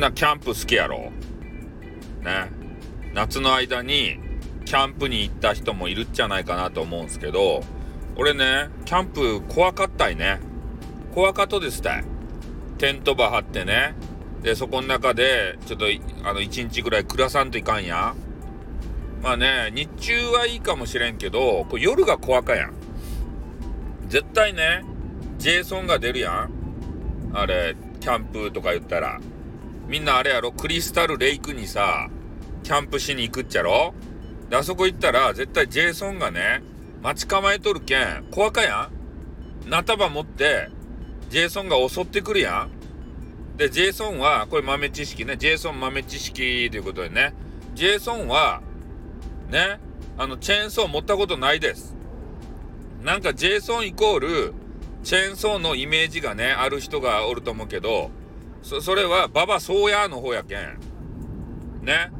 なキャンプ好きやろ。ね。夏の間にキャンプに行った人もいるんじゃないかなと思うんですけど俺ねキャンプ怖かったいね。怖かとですたい。テント場張ってね。でそこの中でちょっとあの1日ぐらい暮らさんといかんや。まあね日中はいいかもしれんけどこ夜が怖かやん。絶対ねジェイソンが出るやん。あれキャンプとか言ったら。みんなあれやろ？クリスタルレイクにさキャンプしに行くっちゃろ？であそこ行ったら絶対ジェイソンがね待ち構えとるけん怖かやん？なたば持ってジェイソンが襲ってくるやん？で、ジェイソンは、これ豆知識ね、ジェイソン豆知識ということでね、ジェイソンは、ね、あの、チェーンソー持ったことないです。なんか、ジェイソンイコール、チェーンソーのイメージがね、ある人がおると思うけど、そ、それは、ババソーヤの方やけん。ね。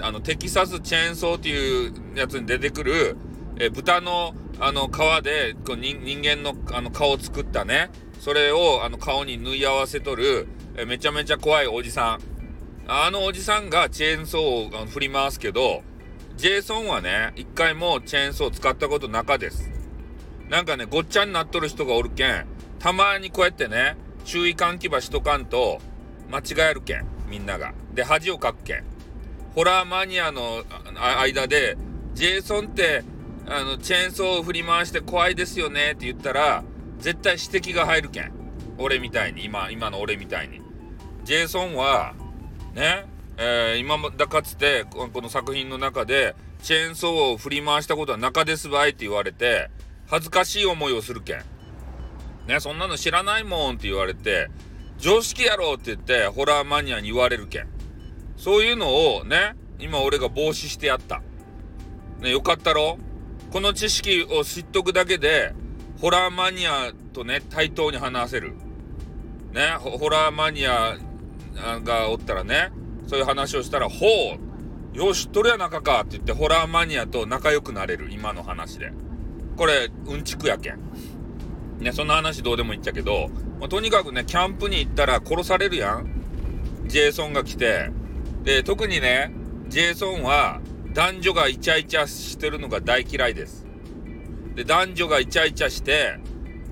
あの、テキサスチェーンソーっていうやつに出てくる、え、豚の、あの、皮で、こう人間の、あの、顔を作ったね、それを、あの、顔に縫い合わせとる、えめちゃめちゃ怖いおじさん。あのおじさんがチェーンソーを振り回すけど、ジェイソンはね、一回もチェーンソー使ったことなかです。なんかね、ごっちゃになっとる人がおるけん、たまにこうやってね、注意喚起ばしとかんと、間違えるけん、みんなが。で、恥をかくけん。ホラーマニアの間で、ジェイソンって、あの、チェーンソーを振り回して怖いですよねって言ったら、絶対指摘が入るけん。俺みたいに、今、今の俺みたいに。ジェイソンは、ね、えー、今だかつて、この作品の中で、チェーンソーを振り回したことは中ですばいって言われて、恥ずかしい思いをするけん。ね、そんなの知らないもんって言われて、常識やろって言って、ホラーマニアに言われるけん。そういうのをね、今俺が防止してやった。ね、よかったろ？この知識を知っとくだけで、ホラーマニアとね、対等に話せる。ね、ホラーマニアがおったらね、そういう話をしたら、ほうよし、とるや中かって言って、ホラーマニアと仲良くなれる、今の話で。これ、うんちくやけん。ね、そんな話どうでもいいっちゃけど、まあ、とにかくね、キャンプに行ったら殺されるやん。ジェイソンが来て。で、特にね、ジェイソンは、男女がイチャイチャしてるのが大嫌いです。で、男女がイチャイチャして、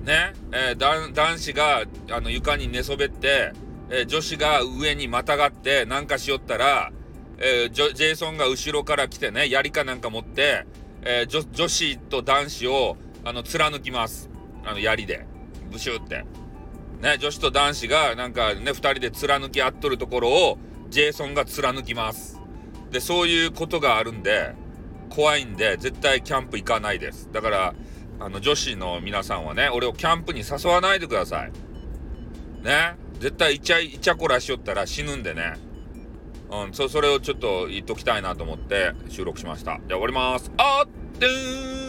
ね、えー、男子が、あの、床に寝そべって、えー、女子が上にまたがってなんかしよったら、えー、ジェイソンが後ろから来てね、槍かなんか持って、え、女子と男子を、あの、貫きます。あの、槍で。ブシュって。ね、女子と男子がなんかね、二人で貫き合っとるところを、ジェイソンが貫きます。で、そういうことがあるんで、怖いんで、絶対キャンプ行かないです。だから、あの、女子の皆さんはね、俺をキャンプに誘わないでください。ね。絶対イチャイチャコラしよったら死ぬんでね。うん、そ、それをちょっと言っときたいなと思って収録しました。じゃあ終わります。あっ、でーん